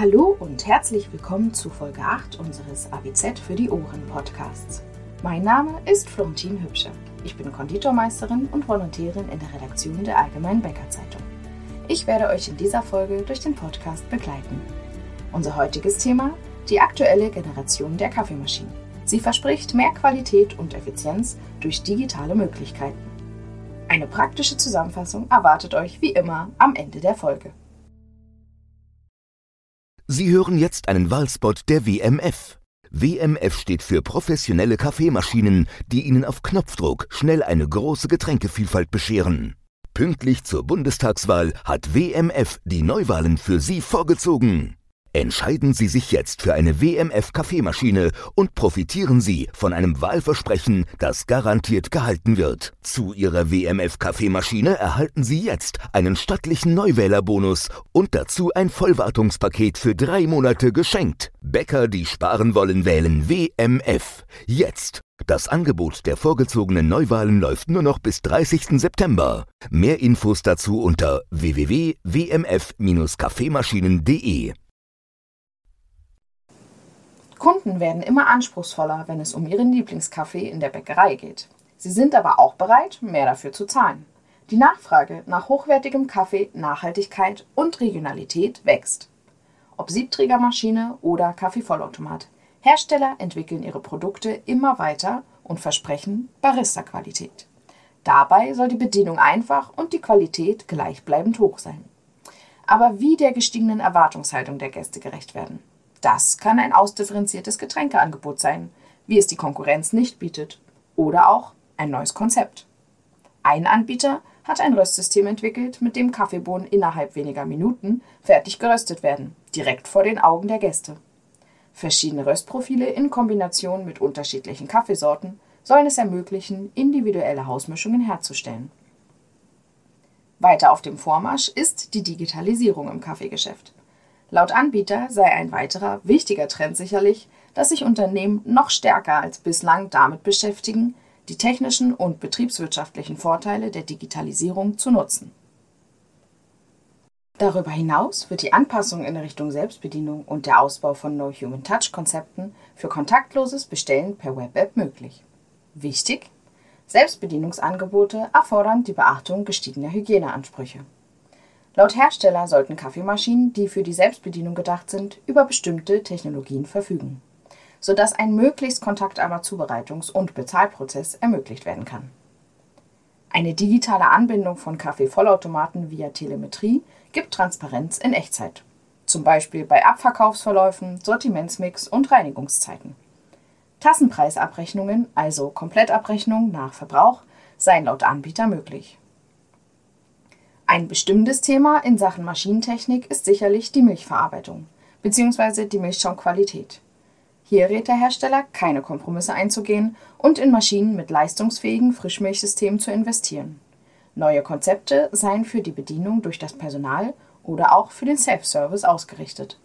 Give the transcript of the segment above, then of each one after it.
Hallo und herzlich willkommen zu Folge 8 unseres ABZ für die Ohren Podcasts. Mein Name ist Florentin Hübsche. Ich bin Konditormeisterin und Volontärin in der Redaktion der Allgemeinen Bäckerzeitung. Ich werde euch in dieser Folge durch den Podcast begleiten. Unser heutiges Thema: die aktuelle Generation der Kaffeemaschinen. Sie verspricht mehr Qualität und Effizienz durch digitale Möglichkeiten. Eine praktische Zusammenfassung erwartet euch wie immer am Ende der Folge. Sie hören jetzt einen Wahlspot der WMF. WMF steht für professionelle Kaffeemaschinen, die Ihnen auf Knopfdruck schnell eine große Getränkevielfalt bescheren. Pünktlich zur Bundestagswahl hat WMF die Neuwahlen für Sie vorgezogen. Entscheiden Sie sich jetzt für eine WMF-Kaffeemaschine und profitieren Sie von einem Wahlversprechen, das garantiert gehalten wird. Zu Ihrer WMF-Kaffeemaschine erhalten Sie jetzt einen stattlichen Neuwählerbonus und dazu ein Vollwartungspaket für drei Monate geschenkt. Bäcker, die sparen wollen, wählen WMF. Jetzt! Das Angebot der vorgezogenen Neuwahlen läuft nur noch bis 30. September. Mehr Infos dazu unter www.wmf-kaffeemaschinen.de. Kunden werden immer anspruchsvoller, wenn es um ihren Lieblingskaffee in der Bäckerei geht. Sie sind aber auch bereit, mehr dafür zu zahlen. Die Nachfrage nach hochwertigem Kaffee, Nachhaltigkeit und Regionalität wächst. Ob Siebträgermaschine oder Kaffeevollautomat. Hersteller entwickeln ihre Produkte immer weiter und versprechen Barista-Qualität. Dabei soll die Bedienung einfach und die Qualität gleichbleibend hoch sein. Aber wie der gestiegenen Erwartungshaltung der Gäste gerecht werden? Das kann ein ausdifferenziertes Getränkeangebot sein, wie es die Konkurrenz nicht bietet. Oder auch ein neues Konzept. Ein Anbieter hat ein Röstsystem entwickelt, mit dem Kaffeebohnen innerhalb weniger Minuten fertig geröstet werden, direkt vor den Augen der Gäste. Verschiedene Röstprofile in Kombination mit unterschiedlichen Kaffeesorten sollen es ermöglichen, individuelle Hausmischungen herzustellen. Weiter auf dem Vormarsch ist die Digitalisierung im Kaffeegeschäft. Laut Anbieter sei ein weiterer wichtiger Trend sicherlich, dass sich Unternehmen noch stärker als bislang damit beschäftigen, die technischen und betriebswirtschaftlichen Vorteile der Digitalisierung zu nutzen. Darüber hinaus wird die Anpassung in Richtung Selbstbedienung und der Ausbau von No Human Touch Konzepten für kontaktloses Bestellen per Web-App möglich. Wichtig: Selbstbedienungsangebote erfordern die Beachtung gestiegener Hygieneansprüche. Laut Hersteller sollten Kaffeemaschinen, die für die Selbstbedienung gedacht sind, über bestimmte Technologien verfügen, sodass ein möglichst kontaktarmer Zubereitungs- und Bezahlprozess ermöglicht werden kann. Eine digitale Anbindung von Kaffeevollautomaten via Telemetrie gibt Transparenz in Echtzeit, zum Beispiel bei Abverkaufsverläufen, Sortimentsmix und Reinigungszeiten. Tassenpreisabrechnungen, also Komplettabrechnung nach Verbrauch, seien laut Anbieter möglich. Ein bestimmendes Thema in Sachen Maschinentechnik ist sicherlich die Milchverarbeitung bzw. die Milchschaumqualität. Hier rät der Hersteller, keine Kompromisse einzugehen und in Maschinen mit leistungsfähigen Frischmilchsystemen zu investieren. Neue Konzepte seien für die Bedienung durch das Personal oder auch für den Self-Service ausgerichtet.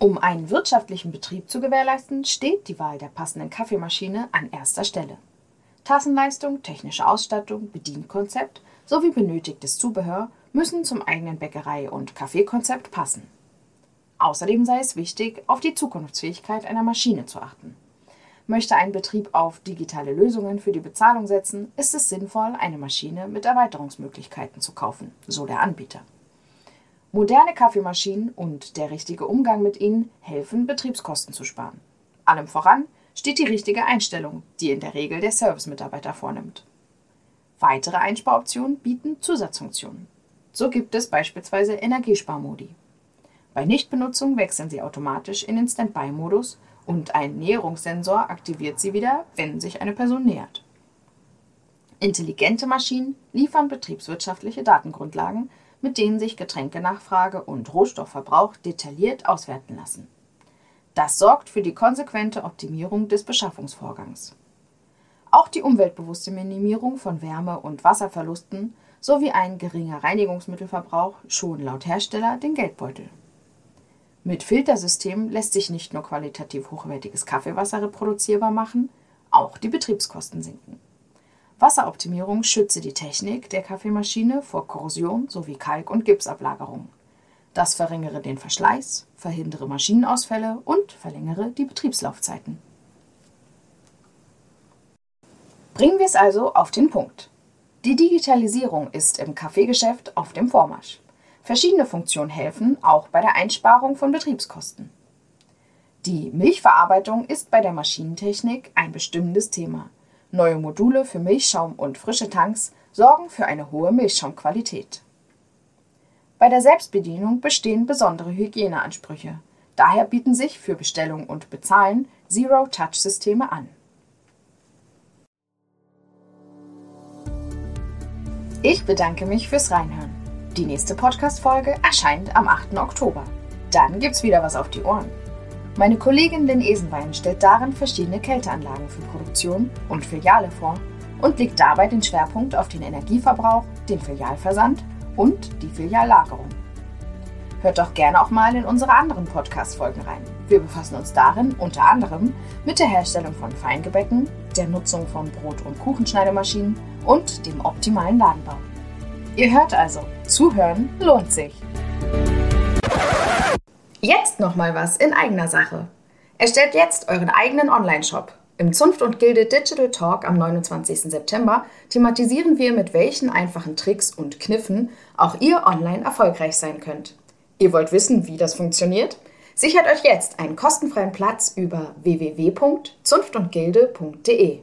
Um einen wirtschaftlichen Betrieb zu gewährleisten, steht die Wahl der passenden Kaffeemaschine an erster Stelle. Tassenleistung, technische Ausstattung, Bedienkonzept sowie benötigtes Zubehör müssen zum eigenen Bäckerei- und Kaffeekonzept passen. Außerdem sei es wichtig, auf die Zukunftsfähigkeit einer Maschine zu achten. Möchte ein Betrieb auf digitale Lösungen für die Bezahlung setzen, ist es sinnvoll, eine Maschine mit Erweiterungsmöglichkeiten zu kaufen, so der Anbieter. Moderne Kaffeemaschinen und der richtige Umgang mit ihnen helfen, Betriebskosten zu sparen. Allem voran steht die richtige Einstellung, die in der Regel der Servicemitarbeiter vornimmt. Weitere Einsparoptionen bieten Zusatzfunktionen. So gibt es beispielsweise Energiesparmodi. Bei Nichtbenutzung wechseln sie automatisch in den Standby-Modus und ein Näherungssensor aktiviert sie wieder, wenn sich eine Person nähert. Intelligente Maschinen liefern betriebswirtschaftliche Datengrundlagen, mit denen sich Getränkenachfrage und Rohstoffverbrauch detailliert auswerten lassen. Das sorgt für die konsequente Optimierung des Beschaffungsvorgangs. Auch die umweltbewusste Minimierung von Wärme- und Wasserverlusten sowie ein geringer Reinigungsmittelverbrauch schonen laut Hersteller den Geldbeutel. Mit Filtersystemen lässt sich nicht nur qualitativ hochwertiges Kaffeewasser reproduzierbar machen, auch die Betriebskosten sinken. Wasseroptimierung schütze die Technik der Kaffeemaschine vor Korrosion sowie Kalk- und Gipsablagerung. Das verringere den Verschleiß, verhindere Maschinenausfälle und verlängere die Betriebslaufzeiten. Bringen wir es also auf den Punkt. Die Digitalisierung ist im Kaffeegeschäft auf dem Vormarsch. Verschiedene Funktionen helfen, auch bei der Einsparung von Betriebskosten. Die Milchverarbeitung ist bei der Maschinentechnik ein bestimmendes Thema. Neue Module für Milchschaum und frische Tanks sorgen für eine hohe Milchschaumqualität. Bei der Selbstbedienung bestehen besondere Hygieneansprüche. Daher bieten sich für Bestellung und Bezahlen Zero-Touch-Systeme an. Ich bedanke mich fürs Reinhören. Die nächste Podcast-Folge erscheint am 8. Oktober. Dann gibt's wieder was auf die Ohren. Meine Kollegin Lynn Esenwein stellt darin verschiedene Kälteanlagen für Produktion und Filiale vor und legt dabei den Schwerpunkt auf den Energieverbrauch, den Filialversand und die Filiallagerung. Hört doch gerne auch mal in unsere anderen Podcast-Folgen rein. Wir befassen uns darin unter anderem mit der Herstellung von Feingebäcken, der Nutzung von Brot- und Kuchenschneidemaschinen und dem optimalen Ladenbau. Ihr hört also, zuhören lohnt sich. Jetzt noch mal was in eigener Sache. Erstellt jetzt euren eigenen Online-Shop. Im Zunft und Gilde Digital Talk am 29. September thematisieren wir, mit welchen einfachen Tricks und Kniffen auch ihr online erfolgreich sein könnt. Ihr wollt wissen, wie das funktioniert? Sichert euch jetzt einen kostenfreien Platz über www.zunftundgilde.de.